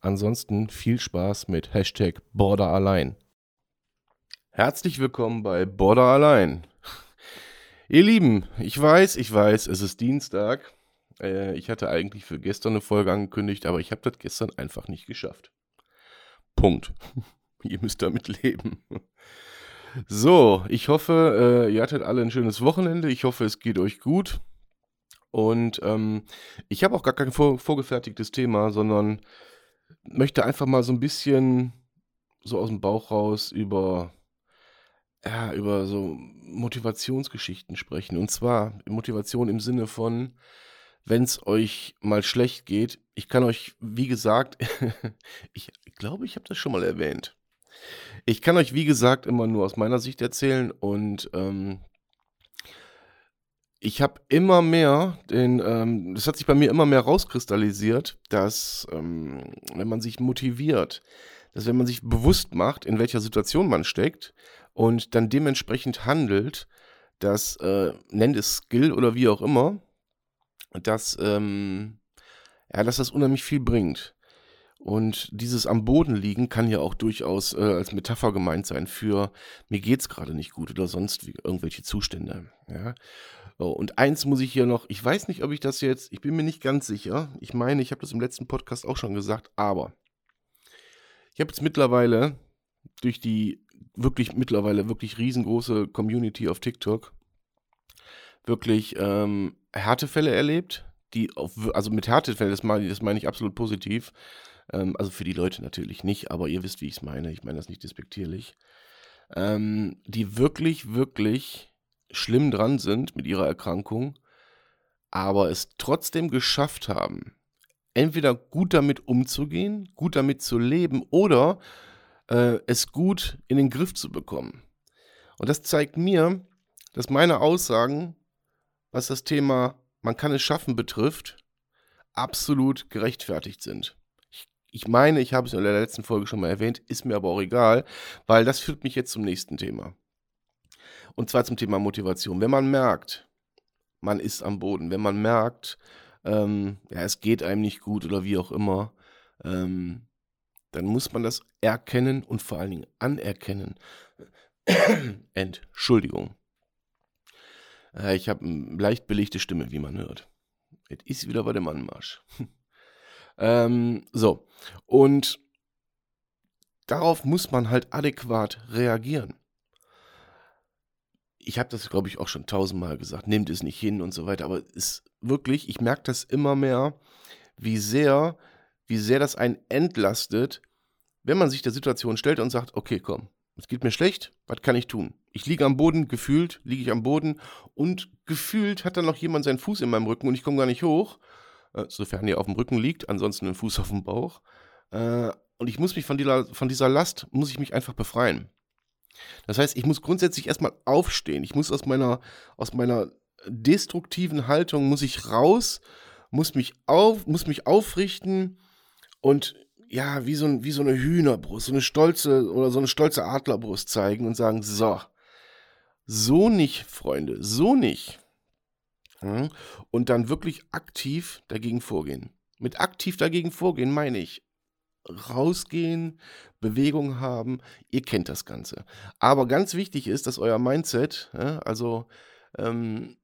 Ansonsten viel Spaß mit Hashtag Border. Herzlich willkommen bei Border allein. Ihr Lieben, ich weiß, ich weiß, es ist Dienstag. Äh, ich hatte eigentlich für gestern eine Folge angekündigt, aber ich habe das gestern einfach nicht geschafft. Punkt. ihr müsst damit leben. So, ich hoffe, äh, ihr hattet alle ein schönes Wochenende. Ich hoffe, es geht euch gut. Und ähm, ich habe auch gar kein vor, vorgefertigtes Thema, sondern möchte einfach mal so ein bisschen so aus dem Bauch raus über, ja, über so Motivationsgeschichten sprechen. Und zwar Motivation im Sinne von, wenn es euch mal schlecht geht. Ich kann euch, wie gesagt, ich glaube, ich habe das schon mal erwähnt. Ich kann euch, wie gesagt, immer nur aus meiner Sicht erzählen und ähm, ich habe immer mehr den, ähm, das hat sich bei mir immer mehr rauskristallisiert, dass ähm, wenn man sich motiviert, dass wenn man sich bewusst macht, in welcher Situation man steckt und dann dementsprechend handelt, dass, äh, nennt es Skill oder wie auch immer, dass, ähm, ja, dass das unheimlich viel bringt. Und dieses am Boden liegen kann ja auch durchaus äh, als Metapher gemeint sein für mir geht's gerade nicht gut oder sonst wie irgendwelche Zustände. Ja? So, und eins muss ich hier noch, ich weiß nicht, ob ich das jetzt, ich bin mir nicht ganz sicher. Ich meine, ich habe das im letzten Podcast auch schon gesagt, aber ich habe jetzt mittlerweile durch die wirklich mittlerweile wirklich riesengroße Community auf TikTok wirklich ähm, Härtefälle erlebt, die auf, also mit Härtefällen, das meine, das meine ich absolut positiv, ähm, also für die Leute natürlich nicht, aber ihr wisst, wie ich es meine. Ich meine das nicht despektierlich. Ähm, die wirklich, wirklich schlimm dran sind mit ihrer Erkrankung, aber es trotzdem geschafft haben, entweder gut damit umzugehen, gut damit zu leben oder äh, es gut in den Griff zu bekommen. Und das zeigt mir, dass meine Aussagen, was das Thema man kann es schaffen betrifft, absolut gerechtfertigt sind. Ich meine, ich habe es in der letzten Folge schon mal erwähnt, ist mir aber auch egal, weil das führt mich jetzt zum nächsten Thema. Und zwar zum Thema Motivation. Wenn man merkt, man ist am Boden, wenn man merkt, ähm, ja, es geht einem nicht gut oder wie auch immer, ähm, dann muss man das erkennen und vor allen Dingen anerkennen. Entschuldigung. Äh, ich habe eine leicht belegte Stimme, wie man hört. Es ist wieder bei dem Anmarsch. Ähm, so. Und darauf muss man halt adäquat reagieren. Ich habe das, glaube ich, auch schon tausendmal gesagt. Nehmt es nicht hin und so weiter. Aber ist wirklich, ich merke das immer mehr, wie sehr, wie sehr das einen entlastet, wenn man sich der Situation stellt und sagt, okay, komm, es geht mir schlecht, was kann ich tun? Ich liege am Boden, gefühlt liege ich am Boden und gefühlt hat dann noch jemand seinen Fuß in meinem Rücken und ich komme gar nicht hoch äh, sofern ihr auf dem Rücken liegt, ansonsten den Fuß auf dem Bauch. Äh, und ich muss mich von dieser, von dieser Last, muss ich mich einfach befreien. Das heißt, ich muss grundsätzlich erstmal aufstehen. Ich muss aus meiner, aus meiner destruktiven Haltung, muss ich raus, muss mich, auf, muss mich aufrichten und ja, wie so, ein, wie so eine Hühnerbrust, so eine stolze oder so eine stolze Adlerbrust zeigen und sagen, so, so nicht, Freunde, so nicht. Und dann wirklich aktiv dagegen vorgehen. Mit aktiv dagegen vorgehen meine ich rausgehen, Bewegung haben. Ihr kennt das Ganze. Aber ganz wichtig ist, dass euer Mindset, also ähm,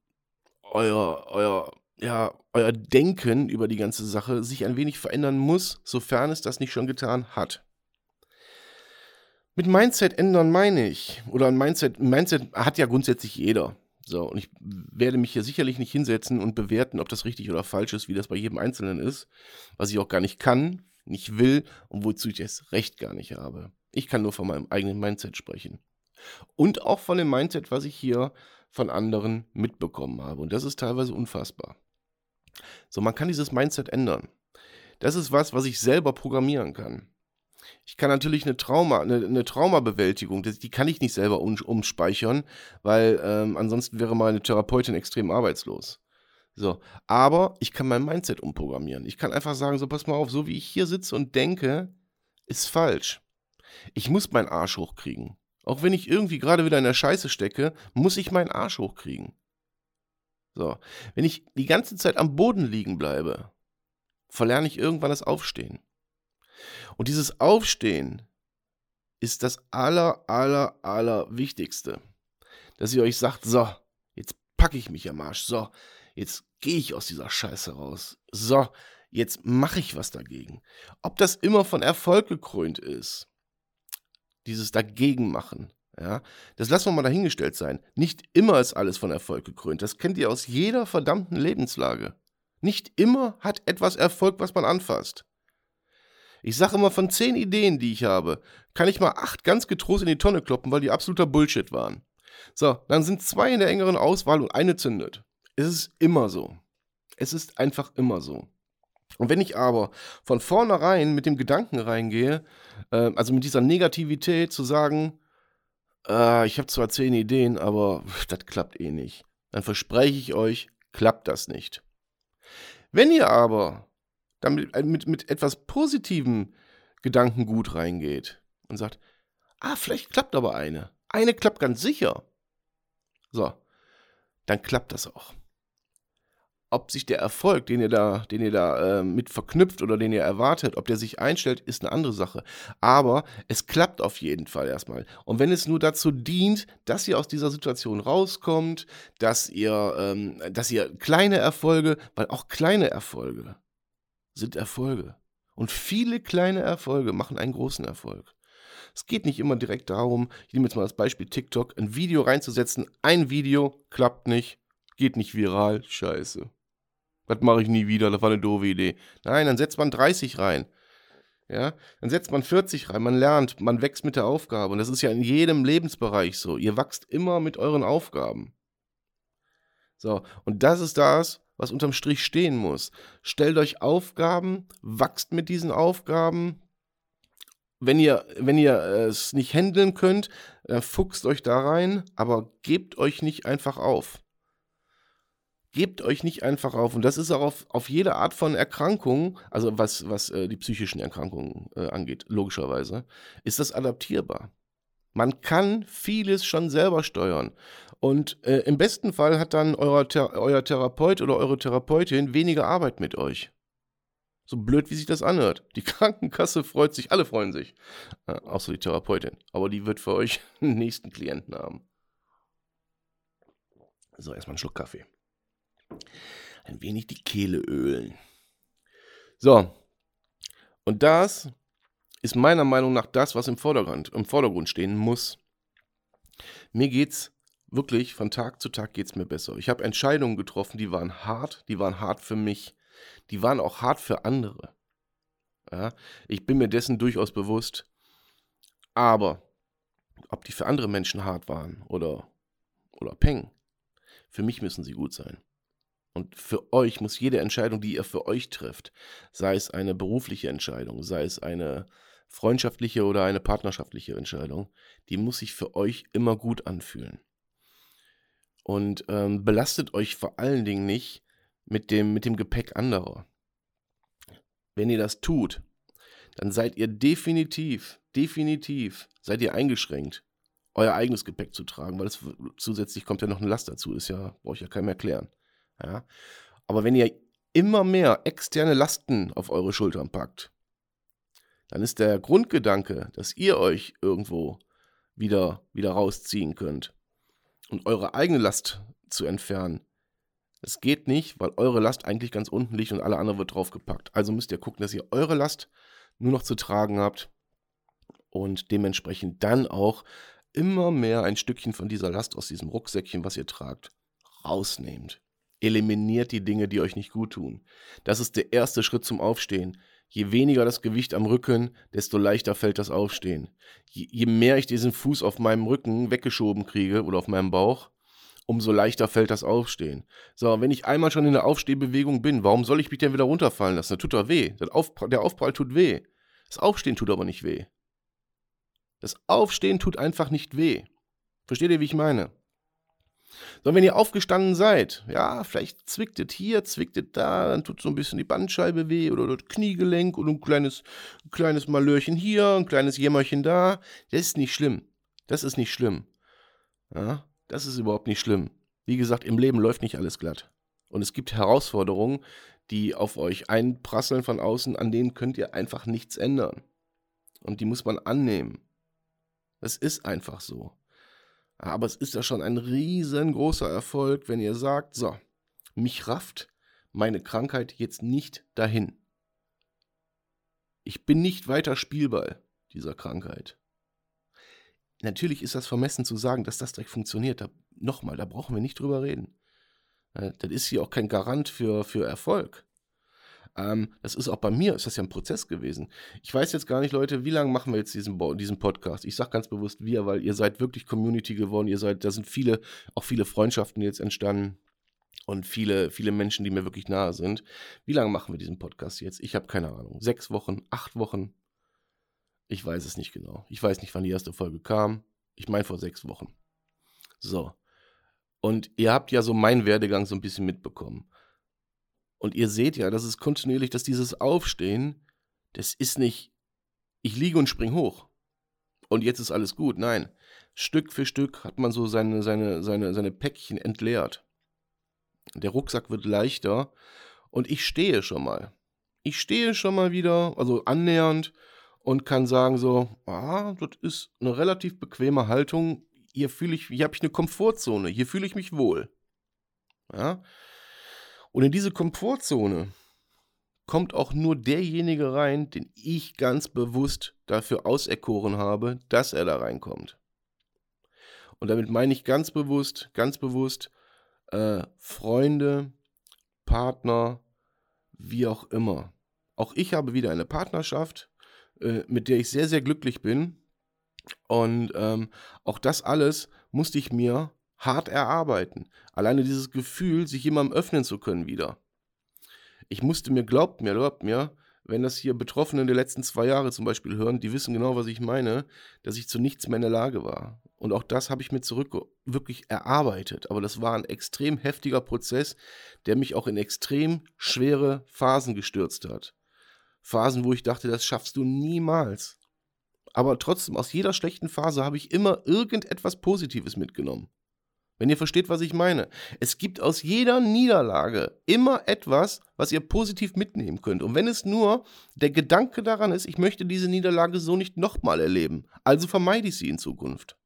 euer, euer, ja, euer Denken über die ganze Sache sich ein wenig verändern muss, sofern es das nicht schon getan hat. Mit Mindset ändern meine ich, oder ein Mindset, Mindset hat ja grundsätzlich jeder. So, und ich werde mich hier sicherlich nicht hinsetzen und bewerten, ob das richtig oder falsch ist, wie das bei jedem Einzelnen ist, was ich auch gar nicht kann, nicht will und wozu ich das Recht gar nicht habe. Ich kann nur von meinem eigenen Mindset sprechen. Und auch von dem Mindset, was ich hier von anderen mitbekommen habe. Und das ist teilweise unfassbar. So, man kann dieses Mindset ändern. Das ist was, was ich selber programmieren kann. Ich kann natürlich eine Trauma, eine, eine Traumabewältigung, die kann ich nicht selber um, umspeichern, weil ähm, ansonsten wäre meine Therapeutin extrem arbeitslos. So, aber ich kann mein Mindset umprogrammieren. Ich kann einfach sagen, so pass mal auf, so wie ich hier sitze und denke, ist falsch. Ich muss meinen Arsch hochkriegen. Auch wenn ich irgendwie gerade wieder in der Scheiße stecke, muss ich meinen Arsch hochkriegen. So, wenn ich die ganze Zeit am Boden liegen bleibe, verlerne ich irgendwann das Aufstehen. Und dieses Aufstehen ist das aller, aller, aller Wichtigste. Dass ihr euch sagt, so, jetzt packe ich mich am Arsch, so, jetzt gehe ich aus dieser Scheiße raus, so, jetzt mache ich was dagegen. Ob das immer von Erfolg gekrönt ist, dieses Dagegen machen, ja, das lassen wir mal dahingestellt sein. Nicht immer ist alles von Erfolg gekrönt. Das kennt ihr aus jeder verdammten Lebenslage. Nicht immer hat etwas Erfolg, was man anfasst. Ich sage immer, von zehn Ideen, die ich habe, kann ich mal acht ganz getrost in die Tonne kloppen, weil die absoluter Bullshit waren. So, dann sind zwei in der engeren Auswahl und eine zündet. Es ist immer so. Es ist einfach immer so. Und wenn ich aber von vornherein mit dem Gedanken reingehe, äh, also mit dieser Negativität zu sagen, äh, ich habe zwar zehn Ideen, aber das klappt eh nicht, dann verspreche ich euch, klappt das nicht. Wenn ihr aber damit, äh, mit, mit etwas positivem Gedankengut reingeht und sagt, ah, vielleicht klappt aber eine. Eine klappt ganz sicher. So, dann klappt das auch ob sich der Erfolg, den ihr da, den ihr da äh, mit verknüpft oder den ihr erwartet, ob der sich einstellt, ist eine andere Sache. Aber es klappt auf jeden Fall erstmal. Und wenn es nur dazu dient, dass ihr aus dieser Situation rauskommt, dass ihr, ähm, dass ihr kleine Erfolge, weil auch kleine Erfolge sind Erfolge. Und viele kleine Erfolge machen einen großen Erfolg. Es geht nicht immer direkt darum, ich nehme jetzt mal das Beispiel TikTok, ein Video reinzusetzen. Ein Video klappt nicht, geht nicht viral, scheiße. Das mache ich nie wieder, das war eine doofe Idee. Nein, dann setzt man 30 rein. Ja, dann setzt man 40 rein, man lernt, man wächst mit der Aufgabe. Und das ist ja in jedem Lebensbereich so. Ihr wachst immer mit euren Aufgaben. So, und das ist das, was unterm Strich stehen muss. Stellt euch Aufgaben, wachst mit diesen Aufgaben. Wenn ihr, wenn ihr es nicht handeln könnt, äh, fuchst euch da rein, aber gebt euch nicht einfach auf. Gebt euch nicht einfach auf. Und das ist auch auf, auf jede Art von Erkrankung, also was, was äh, die psychischen Erkrankungen äh, angeht, logischerweise, ist das adaptierbar. Man kann vieles schon selber steuern. Und äh, im besten Fall hat dann euer, euer Therapeut oder eure Therapeutin weniger Arbeit mit euch. So blöd, wie sich das anhört. Die Krankenkasse freut sich, alle freuen sich. Äh, außer die Therapeutin. Aber die wird für euch den nächsten Klienten haben. So, erstmal einen Schluck Kaffee ein wenig die Kehle ölen. So, und das ist meiner Meinung nach das, was im Vordergrund, im Vordergrund stehen muss. Mir geht's wirklich von Tag zu Tag geht's mir besser. Ich habe Entscheidungen getroffen, die waren hart, die waren hart für mich, die waren auch hart für andere. Ja, ich bin mir dessen durchaus bewusst. Aber ob die für andere Menschen hart waren oder, oder Peng, für mich müssen sie gut sein. Und für euch muss jede Entscheidung, die ihr für euch trifft, sei es eine berufliche Entscheidung, sei es eine freundschaftliche oder eine partnerschaftliche Entscheidung, die muss sich für euch immer gut anfühlen. Und ähm, belastet euch vor allen Dingen nicht mit dem, mit dem Gepäck anderer. Wenn ihr das tut, dann seid ihr definitiv, definitiv, seid ihr eingeschränkt, euer eigenes Gepäck zu tragen, weil es zusätzlich kommt ja noch eine Last dazu, ist ja, brauche ich ja keinem erklären. Ja? Aber wenn ihr immer mehr externe Lasten auf eure Schultern packt, dann ist der Grundgedanke, dass ihr euch irgendwo wieder, wieder rausziehen könnt und eure eigene Last zu entfernen. Es geht nicht, weil eure Last eigentlich ganz unten liegt und alle andere wird draufgepackt. Also müsst ihr gucken, dass ihr eure Last nur noch zu tragen habt und dementsprechend dann auch immer mehr ein Stückchen von dieser Last aus diesem Rucksäckchen, was ihr tragt, rausnehmt. Eliminiert die Dinge, die euch nicht gut tun. Das ist der erste Schritt zum Aufstehen. Je weniger das Gewicht am Rücken, desto leichter fällt das Aufstehen. Je, je mehr ich diesen Fuß auf meinem Rücken weggeschoben kriege oder auf meinem Bauch, umso leichter fällt das Aufstehen. So, wenn ich einmal schon in der Aufstehbewegung bin, warum soll ich mich denn wieder runterfallen lassen? Das tut doch weh. Auf, der Aufprall tut weh. Das Aufstehen tut aber nicht weh. Das Aufstehen tut einfach nicht weh. Versteht ihr, wie ich meine? Sondern wenn ihr aufgestanden seid, ja, vielleicht zwickt es hier, zwickt es da, dann tut so ein bisschen die Bandscheibe weh oder das Kniegelenk und ein kleines, ein kleines Malörchen hier, ein kleines Jämmerchen da. Das ist nicht schlimm. Das ist nicht schlimm. Ja, das ist überhaupt nicht schlimm. Wie gesagt, im Leben läuft nicht alles glatt. Und es gibt Herausforderungen, die auf euch einprasseln von außen, an denen könnt ihr einfach nichts ändern. Und die muss man annehmen. Es ist einfach so. Aber es ist ja schon ein riesengroßer Erfolg, wenn ihr sagt, so, mich rafft meine Krankheit jetzt nicht dahin. Ich bin nicht weiter Spielball dieser Krankheit. Natürlich ist das vermessen zu sagen, dass das direkt funktioniert. Da, nochmal, da brauchen wir nicht drüber reden. Das ist hier auch kein Garant für, für Erfolg. Ähm, das ist auch bei mir, ist das ja ein Prozess gewesen. Ich weiß jetzt gar nicht, Leute, wie lange machen wir jetzt diesen, diesen Podcast? Ich sage ganz bewusst wir, weil ihr seid wirklich Community geworden. Ihr seid, da sind viele, auch viele Freundschaften jetzt entstanden und viele, viele Menschen, die mir wirklich nahe sind. Wie lange machen wir diesen Podcast jetzt? Ich habe keine Ahnung. Sechs Wochen, acht Wochen? Ich weiß es nicht genau. Ich weiß nicht, wann die erste Folge kam. Ich meine vor sechs Wochen. So. Und ihr habt ja so meinen Werdegang so ein bisschen mitbekommen. Und ihr seht ja, das ist kontinuierlich, dass dieses Aufstehen, das ist nicht, ich liege und spring hoch. Und jetzt ist alles gut. Nein. Stück für Stück hat man so seine, seine, seine, seine Päckchen entleert. Der Rucksack wird leichter und ich stehe schon mal. Ich stehe schon mal wieder, also annähernd und kann sagen so, ah, das ist eine relativ bequeme Haltung. Hier fühle ich, hier habe ich eine Komfortzone, hier fühle ich mich wohl. Ja, und in diese Komfortzone kommt auch nur derjenige rein, den ich ganz bewusst dafür auserkoren habe, dass er da reinkommt. Und damit meine ich ganz bewusst, ganz bewusst äh, Freunde, Partner, wie auch immer. Auch ich habe wieder eine Partnerschaft, äh, mit der ich sehr, sehr glücklich bin. Und ähm, auch das alles musste ich mir hart erarbeiten. Alleine dieses Gefühl, sich jemandem öffnen zu können wieder. Ich musste mir, glaubt mir, glaubt mir, wenn das hier Betroffene der letzten zwei Jahre zum Beispiel hören, die wissen genau, was ich meine, dass ich zu nichts mehr in der Lage war. Und auch das habe ich mir zurück wirklich erarbeitet. Aber das war ein extrem heftiger Prozess, der mich auch in extrem schwere Phasen gestürzt hat. Phasen, wo ich dachte, das schaffst du niemals. Aber trotzdem, aus jeder schlechten Phase habe ich immer irgendetwas Positives mitgenommen. Wenn ihr versteht, was ich meine. Es gibt aus jeder Niederlage immer etwas, was ihr positiv mitnehmen könnt. Und wenn es nur der Gedanke daran ist, ich möchte diese Niederlage so nicht nochmal erleben, also vermeide ich sie in Zukunft.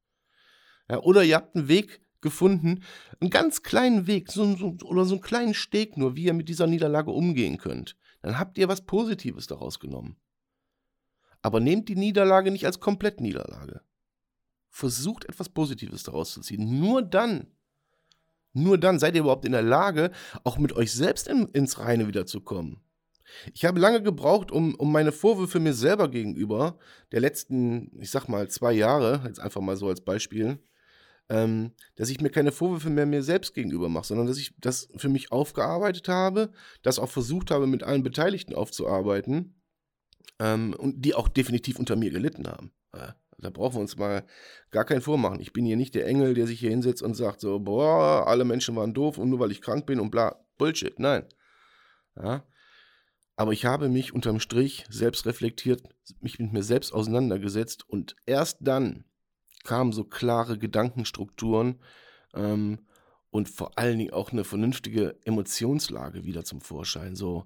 Ja, oder ihr habt einen Weg gefunden, einen ganz kleinen Weg so, so, oder so einen kleinen Steg nur, wie ihr mit dieser Niederlage umgehen könnt. Dann habt ihr was Positives daraus genommen. Aber nehmt die Niederlage nicht als Komplettniederlage. Versucht etwas Positives daraus zu ziehen. Nur dann, nur dann seid ihr überhaupt in der Lage, auch mit euch selbst in, ins Reine wiederzukommen. Ich habe lange gebraucht, um, um meine Vorwürfe mir selber gegenüber, der letzten, ich sag mal, zwei Jahre, jetzt einfach mal so als Beispiel, ähm, dass ich mir keine Vorwürfe mehr mir selbst gegenüber mache, sondern dass ich das für mich aufgearbeitet habe, das auch versucht habe, mit allen Beteiligten aufzuarbeiten ähm, und die auch definitiv unter mir gelitten haben. Ja. Da brauchen wir uns mal gar keinen vormachen. Ich bin hier nicht der Engel, der sich hier hinsetzt und sagt so, boah, alle Menschen waren doof und nur weil ich krank bin und bla. Bullshit, nein. Ja. Aber ich habe mich unterm Strich selbst reflektiert, mich mit mir selbst auseinandergesetzt und erst dann kamen so klare Gedankenstrukturen ähm, und vor allen Dingen auch eine vernünftige Emotionslage wieder zum Vorschein. So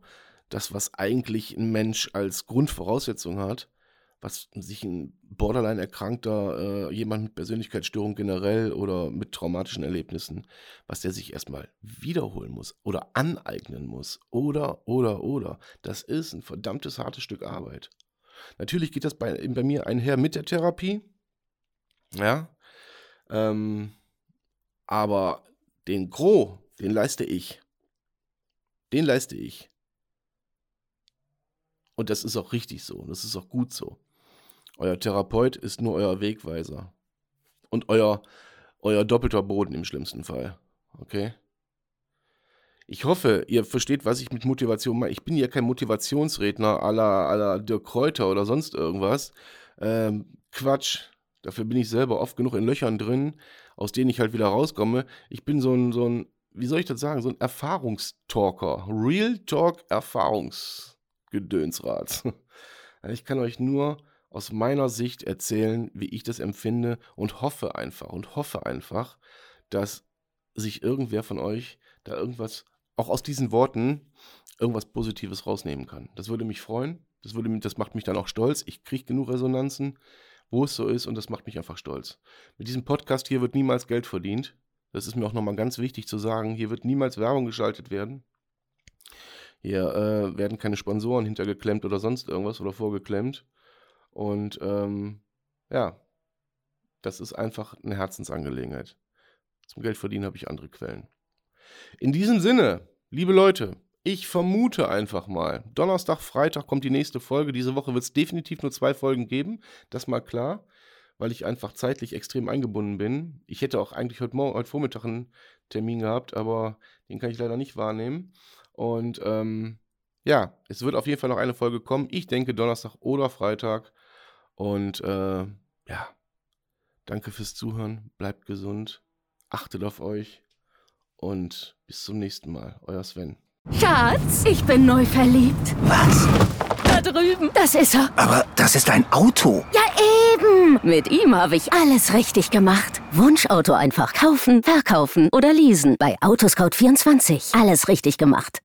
das, was eigentlich ein Mensch als Grundvoraussetzung hat was sich ein Borderline erkrankter, äh, jemand mit Persönlichkeitsstörung generell oder mit traumatischen Erlebnissen, was der sich erstmal wiederholen muss oder aneignen muss oder, oder, oder. Das ist ein verdammtes hartes Stück Arbeit. Natürlich geht das bei, bei mir einher mit der Therapie. Ja. Ähm, aber den Gros, den leiste ich. Den leiste ich. Und das ist auch richtig so. Das ist auch gut so. Euer Therapeut ist nur euer Wegweiser. Und euer, euer doppelter Boden im schlimmsten Fall. Okay? ich hoffe, ihr versteht, was ich mit Motivation meine. Ich bin ja kein Motivationsredner aller aller Dirk Kräuter oder sonst irgendwas. Ähm, Quatsch. Dafür bin ich selber oft genug in Löchern drin, aus denen ich halt wieder rauskomme. Ich bin so ein, so ein wie soll ich das sagen, so ein Erfahrungstalker. Real Talk Erfahrungsgedönsrad. Ich kann euch nur aus meiner Sicht erzählen, wie ich das empfinde und hoffe einfach und hoffe einfach, dass sich irgendwer von euch da irgendwas, auch aus diesen Worten, irgendwas Positives rausnehmen kann. Das würde mich freuen. Das, würde, das macht mich dann auch stolz. Ich kriege genug Resonanzen, wo es so ist und das macht mich einfach stolz. Mit diesem Podcast hier wird niemals Geld verdient. Das ist mir auch nochmal ganz wichtig zu sagen. Hier wird niemals Werbung geschaltet werden. Hier äh, werden keine Sponsoren hintergeklemmt oder sonst irgendwas oder vorgeklemmt. Und ähm, ja, das ist einfach eine Herzensangelegenheit. Zum Geldverdienen habe ich andere Quellen. In diesem Sinne, liebe Leute, ich vermute einfach mal, Donnerstag, Freitag kommt die nächste Folge. Diese Woche wird es definitiv nur zwei Folgen geben, das mal klar weil ich einfach zeitlich extrem eingebunden bin. Ich hätte auch eigentlich heute, Morgen, heute Vormittag einen Termin gehabt, aber den kann ich leider nicht wahrnehmen. Und ähm, ja, es wird auf jeden Fall noch eine Folge kommen. Ich denke Donnerstag oder Freitag. Und äh, ja, danke fürs Zuhören. Bleibt gesund. Achtet auf euch. Und bis zum nächsten Mal. Euer Sven. Schatz, ich bin neu verliebt. Was? Da drüben. Das ist er. Aber das ist ein Auto. Ja, eben. Mit ihm habe ich alles richtig gemacht. Wunschauto einfach kaufen, verkaufen oder leasen. Bei Autoscout24. Alles richtig gemacht.